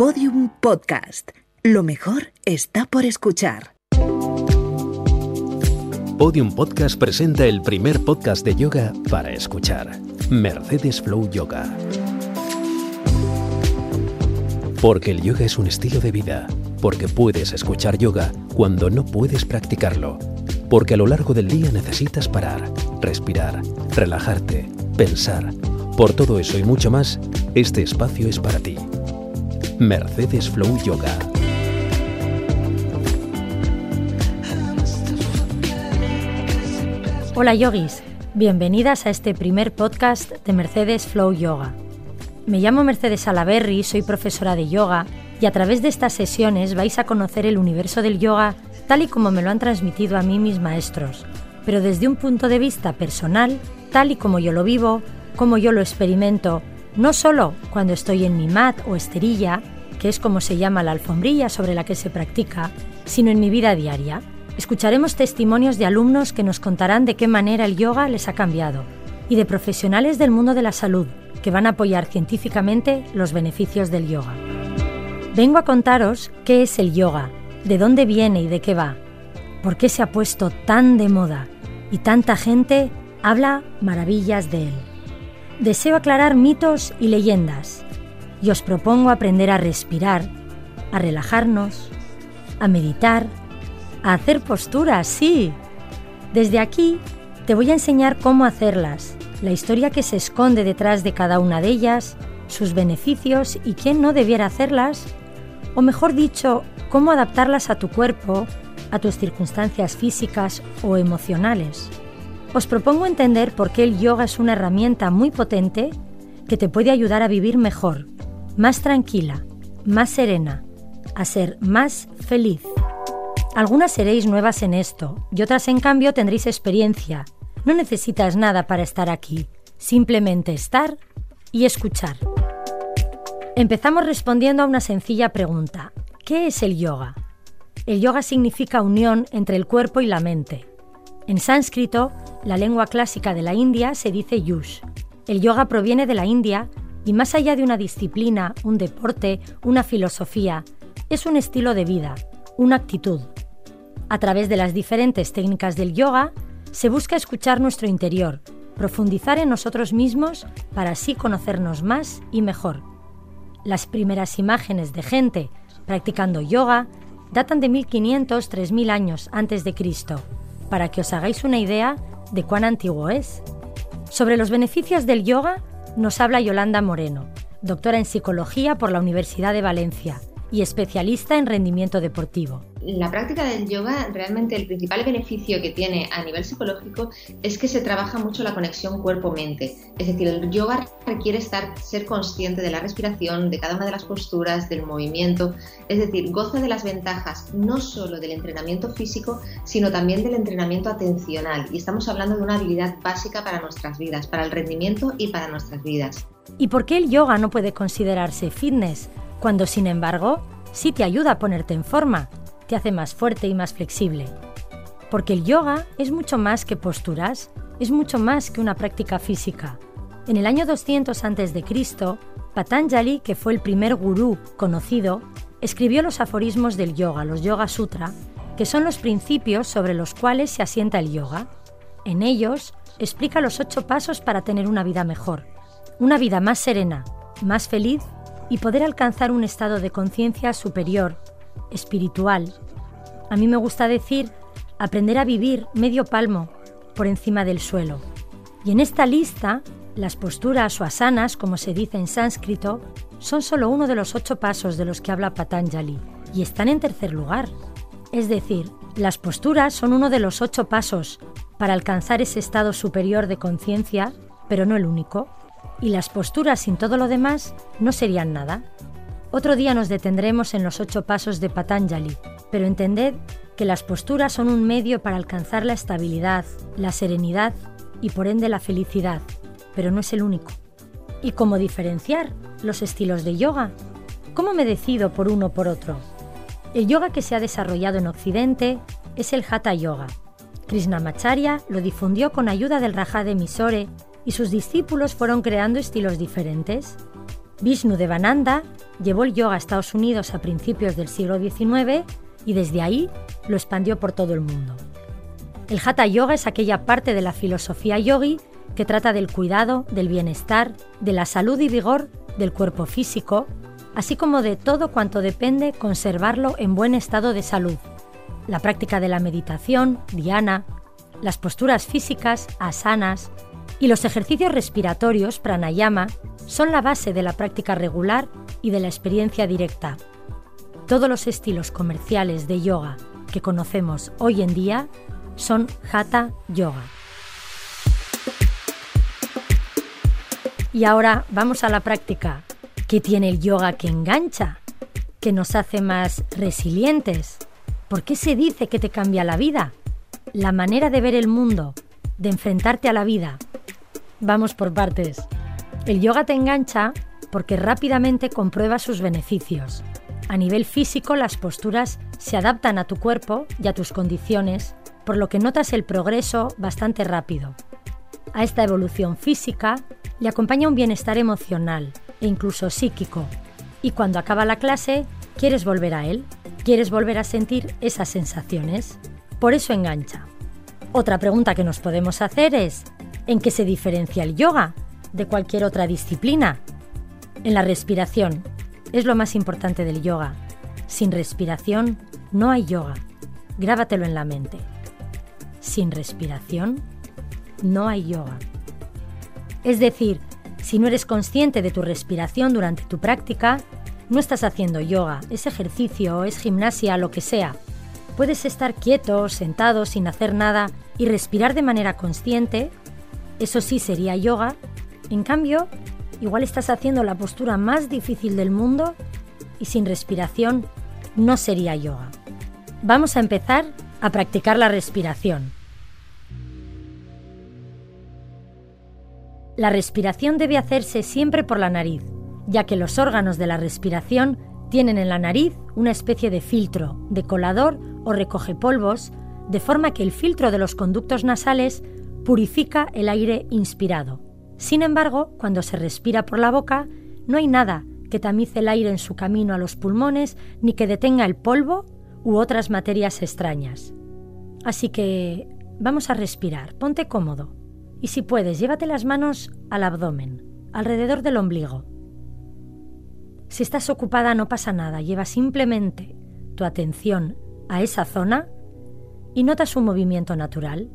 Podium Podcast. Lo mejor está por escuchar. Podium Podcast presenta el primer podcast de yoga para escuchar. Mercedes Flow Yoga. Porque el yoga es un estilo de vida. Porque puedes escuchar yoga cuando no puedes practicarlo. Porque a lo largo del día necesitas parar, respirar, relajarte, pensar. Por todo eso y mucho más, este espacio es para ti. Mercedes Flow Yoga. Hola yogis, bienvenidas a este primer podcast de Mercedes Flow Yoga. Me llamo Mercedes Alaberry, soy profesora de yoga y a través de estas sesiones vais a conocer el universo del yoga tal y como me lo han transmitido a mí mis maestros, pero desde un punto de vista personal, tal y como yo lo vivo, como yo lo experimento, no solo cuando estoy en mi mat o esterilla, que es como se llama la alfombrilla sobre la que se practica, sino en mi vida diaria. Escucharemos testimonios de alumnos que nos contarán de qué manera el yoga les ha cambiado y de profesionales del mundo de la salud que van a apoyar científicamente los beneficios del yoga. Vengo a contaros qué es el yoga, de dónde viene y de qué va, por qué se ha puesto tan de moda y tanta gente habla maravillas de él. Deseo aclarar mitos y leyendas y os propongo aprender a respirar, a relajarnos, a meditar, a hacer posturas, sí. Desde aquí te voy a enseñar cómo hacerlas, la historia que se esconde detrás de cada una de ellas, sus beneficios y quién no debiera hacerlas, o mejor dicho, cómo adaptarlas a tu cuerpo, a tus circunstancias físicas o emocionales. Os propongo entender por qué el yoga es una herramienta muy potente que te puede ayudar a vivir mejor, más tranquila, más serena, a ser más feliz. Algunas seréis nuevas en esto y otras en cambio tendréis experiencia. No necesitas nada para estar aquí, simplemente estar y escuchar. Empezamos respondiendo a una sencilla pregunta. ¿Qué es el yoga? El yoga significa unión entre el cuerpo y la mente. En sánscrito, la lengua clásica de la India, se dice yush. El yoga proviene de la India y más allá de una disciplina, un deporte, una filosofía, es un estilo de vida, una actitud. A través de las diferentes técnicas del yoga, se busca escuchar nuestro interior, profundizar en nosotros mismos para así conocernos más y mejor. Las primeras imágenes de gente practicando yoga datan de 1500-3000 años antes de Cristo, para que os hagáis una idea de cuán antiguo es. Sobre los beneficios del yoga nos habla Yolanda Moreno, doctora en psicología por la Universidad de Valencia y especialista en rendimiento deportivo. La práctica del yoga, realmente el principal beneficio que tiene a nivel psicológico es que se trabaja mucho la conexión cuerpo-mente. Es decir, el yoga requiere estar, ser consciente de la respiración, de cada una de las posturas, del movimiento. Es decir, goza de las ventajas no solo del entrenamiento físico, sino también del entrenamiento atencional. Y estamos hablando de una habilidad básica para nuestras vidas, para el rendimiento y para nuestras vidas. ¿Y por qué el yoga no puede considerarse fitness? Cuando sin embargo sí te ayuda a ponerte en forma, te hace más fuerte y más flexible. Porque el yoga es mucho más que posturas, es mucho más que una práctica física. En el año 200 a.C., Patanjali, que fue el primer gurú conocido, escribió los aforismos del yoga, los Yoga Sutra, que son los principios sobre los cuales se asienta el yoga. En ellos explica los ocho pasos para tener una vida mejor, una vida más serena, más feliz y poder alcanzar un estado de conciencia superior, espiritual. A mí me gusta decir aprender a vivir medio palmo por encima del suelo. Y en esta lista, las posturas o asanas, como se dice en sánscrito, son solo uno de los ocho pasos de los que habla Patanjali y están en tercer lugar. Es decir, las posturas son uno de los ocho pasos para alcanzar ese estado superior de conciencia, pero no el único y las posturas sin todo lo demás no serían nada. Otro día nos detendremos en los ocho pasos de Patanjali, pero entended que las posturas son un medio para alcanzar la estabilidad, la serenidad y por ende la felicidad, pero no es el único. ¿Y cómo diferenciar los estilos de yoga? ¿Cómo me decido por uno o por otro? El yoga que se ha desarrollado en Occidente es el Hatha Yoga. Krishnamacharya lo difundió con ayuda del Raja de Misore y sus discípulos fueron creando estilos diferentes. Vishnu Devananda llevó el yoga a Estados Unidos a principios del siglo XIX y desde ahí lo expandió por todo el mundo. El Hatha Yoga es aquella parte de la filosofía yogi que trata del cuidado, del bienestar, de la salud y vigor del cuerpo físico, así como de todo cuanto depende conservarlo en buen estado de salud. La práctica de la meditación, dhyana, las posturas físicas, asanas, y los ejercicios respiratorios, pranayama, son la base de la práctica regular y de la experiencia directa. Todos los estilos comerciales de yoga que conocemos hoy en día son Hatha Yoga. Y ahora vamos a la práctica. ¿Qué tiene el yoga que engancha? ¿Que nos hace más resilientes? ¿Por qué se dice que te cambia la vida? La manera de ver el mundo, de enfrentarte a la vida. Vamos por partes. El yoga te engancha porque rápidamente comprueba sus beneficios. A nivel físico, las posturas se adaptan a tu cuerpo y a tus condiciones, por lo que notas el progreso bastante rápido. A esta evolución física le acompaña un bienestar emocional e incluso psíquico, y cuando acaba la clase, quieres volver a él, quieres volver a sentir esas sensaciones. Por eso engancha. Otra pregunta que nos podemos hacer es, ¿En qué se diferencia el yoga de cualquier otra disciplina? En la respiración. Es lo más importante del yoga. Sin respiración no hay yoga. Grábatelo en la mente. Sin respiración no hay yoga. Es decir, si no eres consciente de tu respiración durante tu práctica, no estás haciendo yoga, es ejercicio, es gimnasia, lo que sea. Puedes estar quieto, sentado, sin hacer nada y respirar de manera consciente eso sí sería yoga. En cambio, igual estás haciendo la postura más difícil del mundo y sin respiración no sería yoga. Vamos a empezar a practicar la respiración. La respiración debe hacerse siempre por la nariz, ya que los órganos de la respiración tienen en la nariz una especie de filtro, de colador o recoge polvos, de forma que el filtro de los conductos nasales purifica el aire inspirado. Sin embargo, cuando se respira por la boca, no hay nada que tamice el aire en su camino a los pulmones ni que detenga el polvo u otras materias extrañas. Así que vamos a respirar, ponte cómodo y si puedes, llévate las manos al abdomen, alrededor del ombligo. Si estás ocupada no pasa nada, lleva simplemente tu atención a esa zona y nota su movimiento natural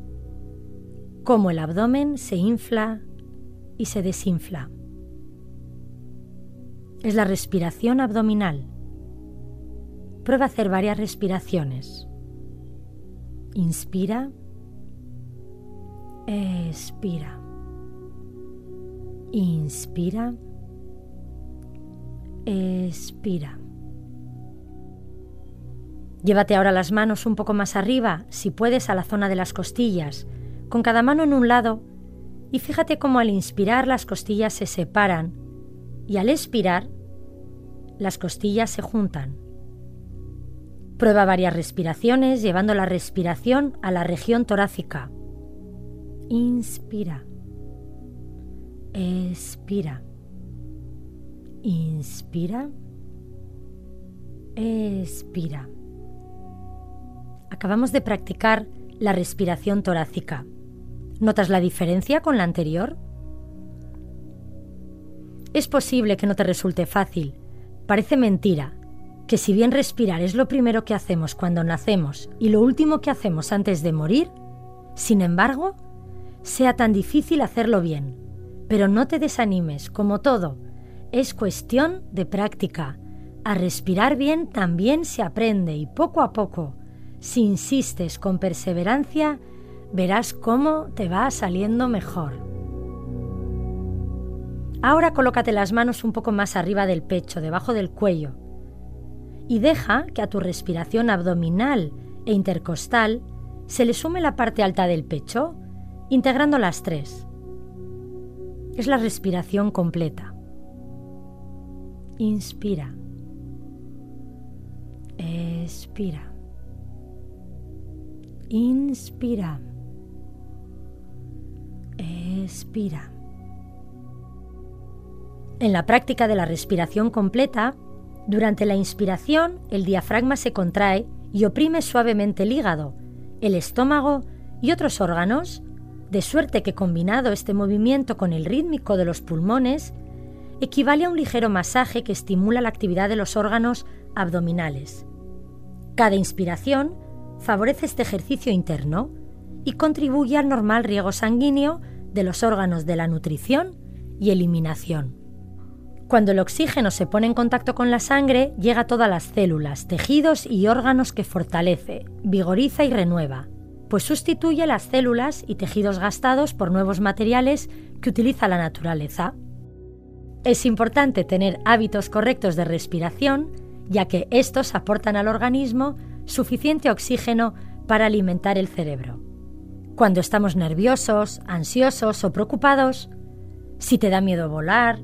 cómo el abdomen se infla y se desinfla. Es la respiración abdominal. Prueba a hacer varias respiraciones. Inspira. Expira. Inspira. Expira. Llévate ahora las manos un poco más arriba, si puedes, a la zona de las costillas con cada mano en un lado, y fíjate cómo al inspirar las costillas se separan y al expirar las costillas se juntan. Prueba varias respiraciones llevando la respiración a la región torácica. Inspira. Expira. Inspira. Expira. Acabamos de practicar la respiración torácica. ¿Notas la diferencia con la anterior? Es posible que no te resulte fácil. Parece mentira que si bien respirar es lo primero que hacemos cuando nacemos y lo último que hacemos antes de morir, sin embargo, sea tan difícil hacerlo bien. Pero no te desanimes, como todo, es cuestión de práctica. A respirar bien también se aprende y poco a poco, si insistes con perseverancia, verás cómo te va saliendo mejor. Ahora colócate las manos un poco más arriba del pecho, debajo del cuello, y deja que a tu respiración abdominal e intercostal se le sume la parte alta del pecho, integrando las tres. Es la respiración completa. Inspira. Expira. Inspira. Expira. En la práctica de la respiración completa, durante la inspiración el diafragma se contrae y oprime suavemente el hígado, el estómago y otros órganos, de suerte que combinado este movimiento con el rítmico de los pulmones, equivale a un ligero masaje que estimula la actividad de los órganos abdominales. Cada inspiración favorece este ejercicio interno y contribuye al normal riego sanguíneo de los órganos de la nutrición y eliminación. Cuando el oxígeno se pone en contacto con la sangre, llega a todas las células, tejidos y órganos que fortalece, vigoriza y renueva, pues sustituye las células y tejidos gastados por nuevos materiales que utiliza la naturaleza. Es importante tener hábitos correctos de respiración, ya que estos aportan al organismo suficiente oxígeno para alimentar el cerebro. Cuando estamos nerviosos, ansiosos o preocupados, si te da miedo volar,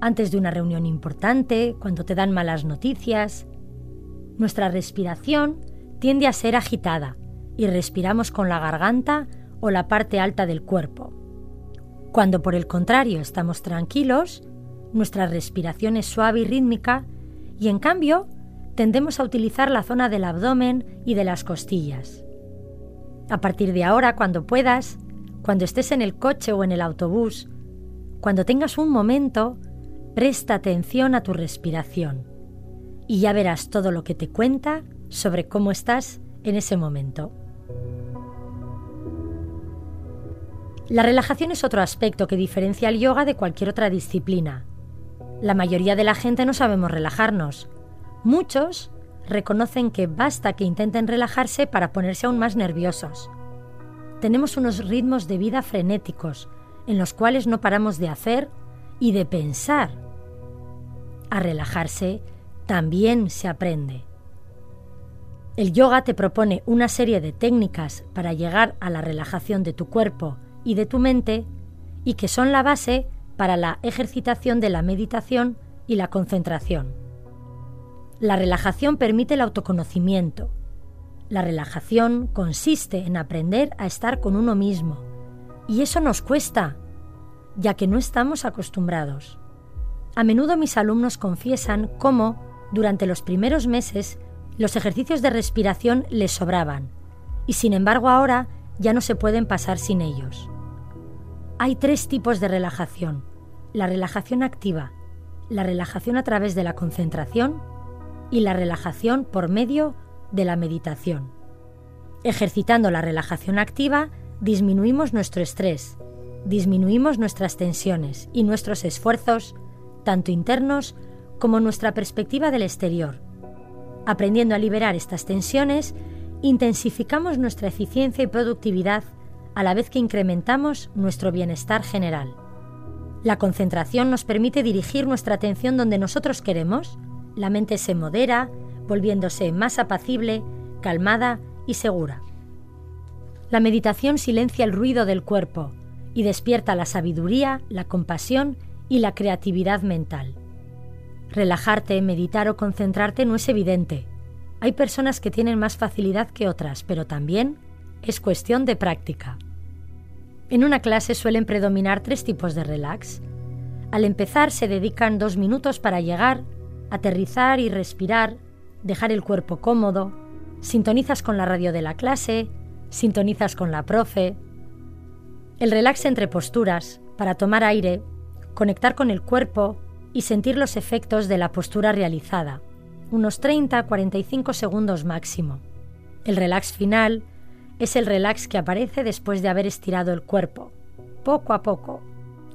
antes de una reunión importante, cuando te dan malas noticias. Nuestra respiración tiende a ser agitada y respiramos con la garganta o la parte alta del cuerpo. Cuando por el contrario estamos tranquilos, nuestra respiración es suave y rítmica y en cambio tendemos a utilizar la zona del abdomen y de las costillas. A partir de ahora, cuando puedas, cuando estés en el coche o en el autobús, cuando tengas un momento, Presta atención a tu respiración y ya verás todo lo que te cuenta sobre cómo estás en ese momento. La relajación es otro aspecto que diferencia al yoga de cualquier otra disciplina. La mayoría de la gente no sabemos relajarnos. Muchos reconocen que basta que intenten relajarse para ponerse aún más nerviosos. Tenemos unos ritmos de vida frenéticos, en los cuales no paramos de hacer y de pensar. A relajarse también se aprende. El yoga te propone una serie de técnicas para llegar a la relajación de tu cuerpo y de tu mente y que son la base para la ejercitación de la meditación y la concentración. La relajación permite el autoconocimiento. La relajación consiste en aprender a estar con uno mismo. Y eso nos cuesta, ya que no estamos acostumbrados. A menudo mis alumnos confiesan cómo, durante los primeros meses, los ejercicios de respiración les sobraban, y sin embargo ahora ya no se pueden pasar sin ellos. Hay tres tipos de relajación. La relajación activa, la relajación a través de la concentración y la relajación por medio de la meditación. Ejercitando la relajación activa, disminuimos nuestro estrés, disminuimos nuestras tensiones y nuestros esfuerzos, tanto internos como nuestra perspectiva del exterior. Aprendiendo a liberar estas tensiones, intensificamos nuestra eficiencia y productividad a la vez que incrementamos nuestro bienestar general. La concentración nos permite dirigir nuestra atención donde nosotros queremos, la mente se modera, volviéndose más apacible, calmada y segura. La meditación silencia el ruido del cuerpo, y despierta la sabiduría, la compasión y la creatividad mental. Relajarte, meditar o concentrarte no es evidente. Hay personas que tienen más facilidad que otras, pero también es cuestión de práctica. En una clase suelen predominar tres tipos de relax. Al empezar se dedican dos minutos para llegar, aterrizar y respirar, dejar el cuerpo cómodo, sintonizas con la radio de la clase, sintonizas con la profe, el relax entre posturas, para tomar aire, conectar con el cuerpo y sentir los efectos de la postura realizada, unos 30-45 segundos máximo. El relax final es el relax que aparece después de haber estirado el cuerpo, poco a poco.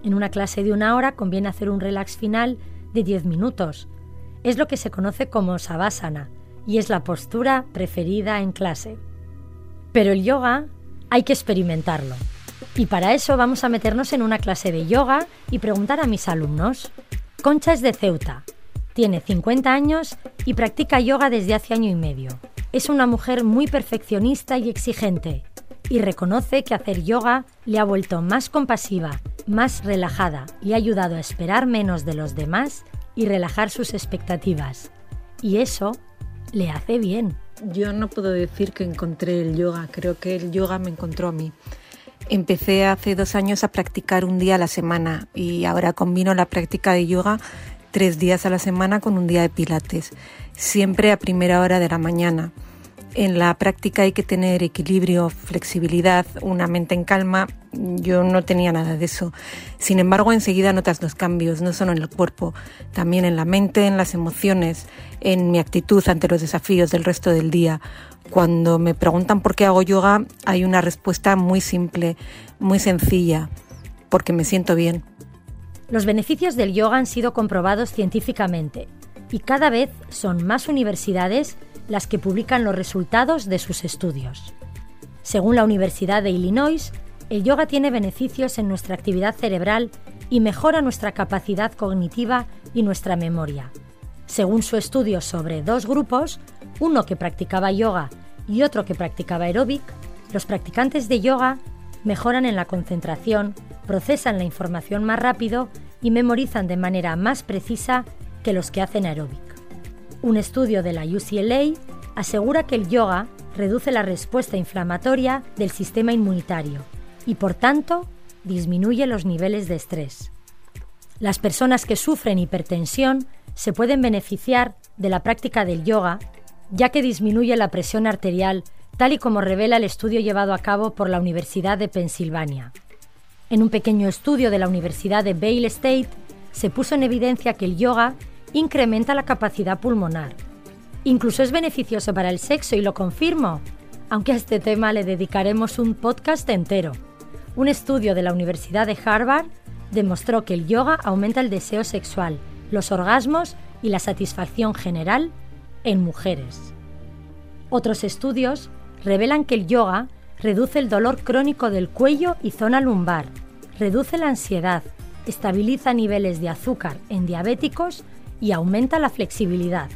En una clase de una hora conviene hacer un relax final de 10 minutos. Es lo que se conoce como savasana y es la postura preferida en clase. Pero el yoga hay que experimentarlo. Y para eso vamos a meternos en una clase de yoga y preguntar a mis alumnos. Concha es de Ceuta, tiene 50 años y practica yoga desde hace año y medio. Es una mujer muy perfeccionista y exigente y reconoce que hacer yoga le ha vuelto más compasiva, más relajada, le ha ayudado a esperar menos de los demás y relajar sus expectativas. Y eso le hace bien. Yo no puedo decir que encontré el yoga, creo que el yoga me encontró a mí. Empecé hace dos años a practicar un día a la semana y ahora combino la práctica de yoga tres días a la semana con un día de pilates, siempre a primera hora de la mañana. En la práctica hay que tener equilibrio, flexibilidad, una mente en calma. Yo no tenía nada de eso. Sin embargo, enseguida notas los cambios, no solo en el cuerpo, también en la mente, en las emociones, en mi actitud ante los desafíos del resto del día. Cuando me preguntan por qué hago yoga, hay una respuesta muy simple, muy sencilla, porque me siento bien. Los beneficios del yoga han sido comprobados científicamente y cada vez son más universidades las que publican los resultados de sus estudios. Según la Universidad de Illinois, el yoga tiene beneficios en nuestra actividad cerebral y mejora nuestra capacidad cognitiva y nuestra memoria. Según su estudio sobre dos grupos, uno que practicaba yoga y otro que practicaba aeróbic, los practicantes de yoga mejoran en la concentración, procesan la información más rápido y memorizan de manera más precisa que los que hacen aeróbic. Un estudio de la UCLA asegura que el yoga reduce la respuesta inflamatoria del sistema inmunitario y por tanto disminuye los niveles de estrés. Las personas que sufren hipertensión se pueden beneficiar de la práctica del yoga ya que disminuye la presión arterial, tal y como revela el estudio llevado a cabo por la Universidad de Pensilvania. En un pequeño estudio de la Universidad de Baylor State, se puso en evidencia que el yoga incrementa la capacidad pulmonar. Incluso es beneficioso para el sexo y lo confirmo, aunque a este tema le dedicaremos un podcast entero. Un estudio de la Universidad de Harvard demostró que el yoga aumenta el deseo sexual, los orgasmos y la satisfacción general en mujeres. Otros estudios revelan que el yoga reduce el dolor crónico del cuello y zona lumbar, reduce la ansiedad, estabiliza niveles de azúcar en diabéticos y aumenta la flexibilidad.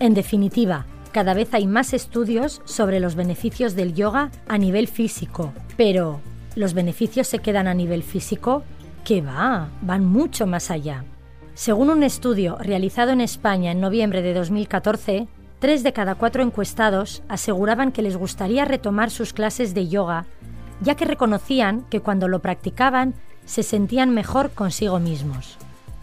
En definitiva, cada vez hay más estudios sobre los beneficios del yoga a nivel físico, pero ¿los beneficios se quedan a nivel físico? Que va, van mucho más allá. Según un estudio realizado en España en noviembre de 2014, tres de cada cuatro encuestados aseguraban que les gustaría retomar sus clases de yoga, ya que reconocían que cuando lo practicaban se sentían mejor consigo mismos.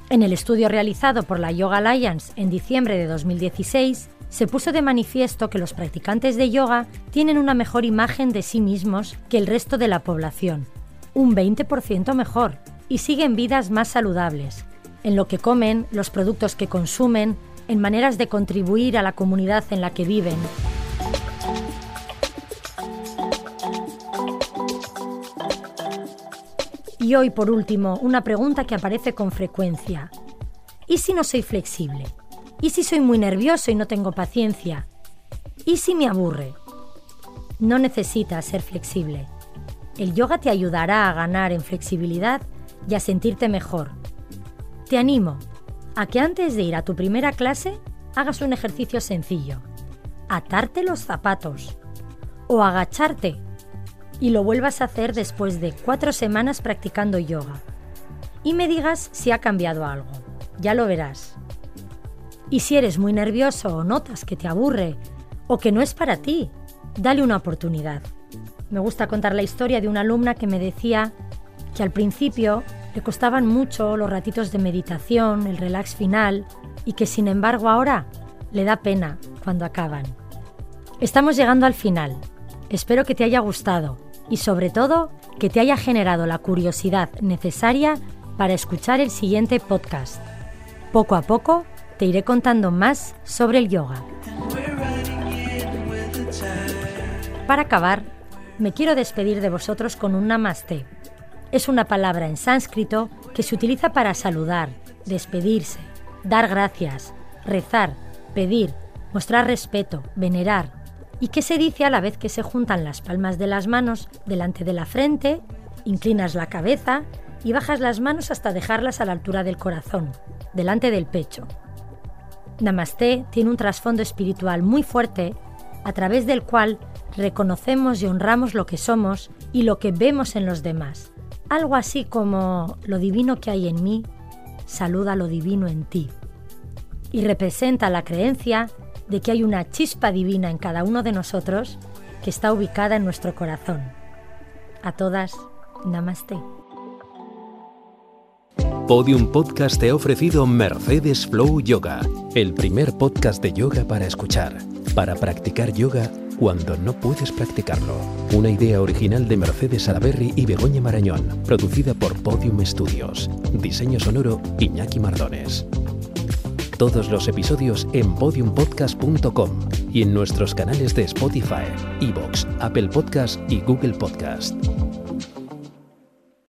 En el estudio realizado por la Yoga Alliance en diciembre de 2016, se puso de manifiesto que los practicantes de yoga tienen una mejor imagen de sí mismos que el resto de la población, un 20% mejor, y siguen vidas más saludables, en lo que comen, los productos que consumen, en maneras de contribuir a la comunidad en la que viven. Y hoy, por último, una pregunta que aparece con frecuencia. ¿Y si no soy flexible? ¿Y si soy muy nervioso y no tengo paciencia? ¿Y si me aburre? No necesitas ser flexible. El yoga te ayudará a ganar en flexibilidad y a sentirte mejor, te animo a que antes de ir a tu primera clase hagas un ejercicio sencillo. Atarte los zapatos o agacharte y lo vuelvas a hacer después de cuatro semanas practicando yoga. Y me digas si ha cambiado algo. Ya lo verás. Y si eres muy nervioso o notas que te aburre o que no es para ti, dale una oportunidad. Me gusta contar la historia de una alumna que me decía que al principio le costaban mucho los ratitos de meditación, el relax final, y que sin embargo ahora le da pena cuando acaban. Estamos llegando al final. Espero que te haya gustado y sobre todo que te haya generado la curiosidad necesaria para escuchar el siguiente podcast. Poco a poco te iré contando más sobre el yoga. Para acabar, me quiero despedir de vosotros con un namaste es una palabra en sánscrito que se utiliza para saludar, despedirse, dar gracias, rezar, pedir, mostrar respeto, venerar, y que se dice a la vez que se juntan las palmas de las manos delante de la frente, inclinas la cabeza y bajas las manos hasta dejarlas a la altura del corazón, delante del pecho. Namaste tiene un trasfondo espiritual muy fuerte a través del cual reconocemos y honramos lo que somos y lo que vemos en los demás, algo así como lo divino que hay en mí, saluda lo divino en ti. Y representa la creencia de que hay una chispa divina en cada uno de nosotros que está ubicada en nuestro corazón. A todas, namaste. Podium Podcast te ha ofrecido Mercedes Flow Yoga, el primer podcast de yoga para escuchar, para practicar yoga cuando no puedes practicarlo. Una idea original de Mercedes Salaberry y Begoña Marañón, producida por Podium Studios. Diseño sonoro Iñaki Mardones. Todos los episodios en podiumpodcast.com y en nuestros canales de Spotify, Evox, Apple Podcast y Google Podcast.